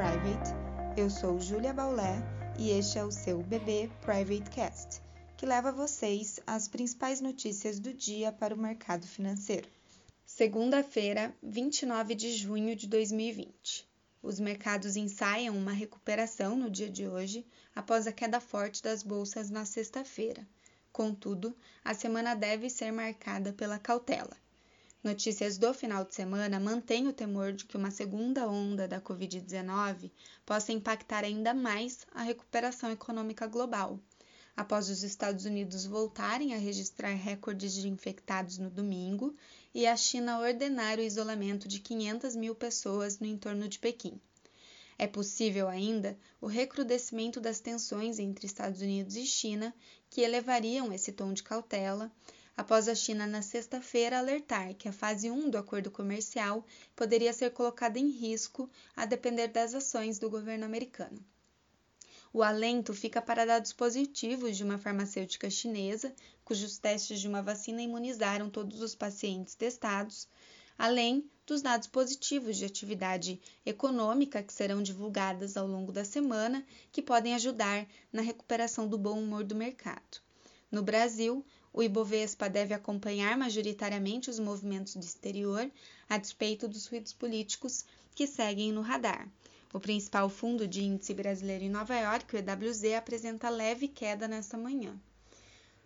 Private. Eu sou Julia Baulé e este é o seu BB Private Cast, que leva vocês as principais notícias do dia para o mercado financeiro. Segunda-feira, 29 de junho de 2020. Os mercados ensaiam uma recuperação no dia de hoje após a queda forte das bolsas na sexta-feira. Contudo, a semana deve ser marcada pela cautela. Notícias do final de semana mantêm o temor de que uma segunda onda da Covid-19 possa impactar ainda mais a recuperação econômica global. Após os Estados Unidos voltarem a registrar recordes de infectados no domingo e a China ordenar o isolamento de 500 mil pessoas no entorno de Pequim. É possível ainda o recrudescimento das tensões entre Estados Unidos e China, que elevariam esse tom de cautela, após a China na sexta-feira alertar que a fase 1 do acordo comercial poderia ser colocada em risco a depender das ações do governo americano. O alento fica para dados positivos de uma farmacêutica chinesa, cujos testes de uma vacina imunizaram todos os pacientes testados, além dos dados positivos de atividade econômica que serão divulgadas ao longo da semana, que podem ajudar na recuperação do bom humor do mercado. No Brasil, o Ibovespa deve acompanhar majoritariamente os movimentos do exterior, a despeito dos ruídos políticos que seguem no radar. O principal fundo de índice brasileiro em Nova York, o EWZ, apresenta leve queda nesta manhã.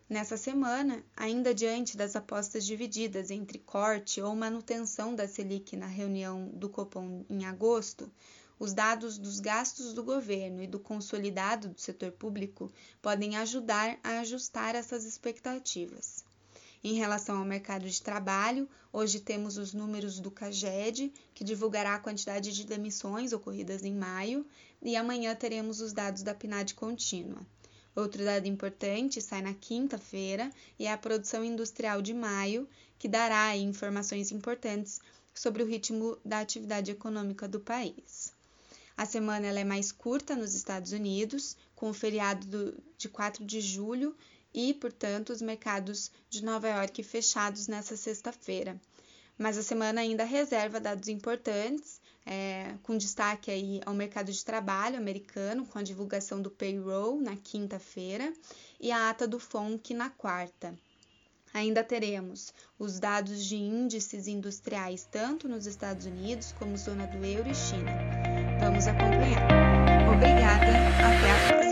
Nessa semana, ainda diante das apostas divididas entre corte ou manutenção da Selic na reunião do Copom em agosto, os dados dos gastos do governo e do consolidado do setor público podem ajudar a ajustar essas expectativas. Em relação ao mercado de trabalho, hoje temos os números do CAGED, que divulgará a quantidade de demissões ocorridas em maio, e amanhã teremos os dados da PNAD contínua. Outro dado importante sai na quinta-feira e é a produção industrial de maio, que dará informações importantes sobre o ritmo da atividade econômica do país. A semana ela é mais curta nos Estados Unidos, com o feriado do, de 4 de julho e, portanto, os mercados de Nova York fechados nessa sexta-feira. Mas a semana ainda reserva dados importantes, é, com destaque aí ao mercado de trabalho americano, com a divulgação do payroll na quinta-feira e a ata do FONC na quarta. Ainda teremos os dados de índices industriais tanto nos Estados Unidos como zona do euro e China. Vamos acompanhar. Obrigada, até a próxima.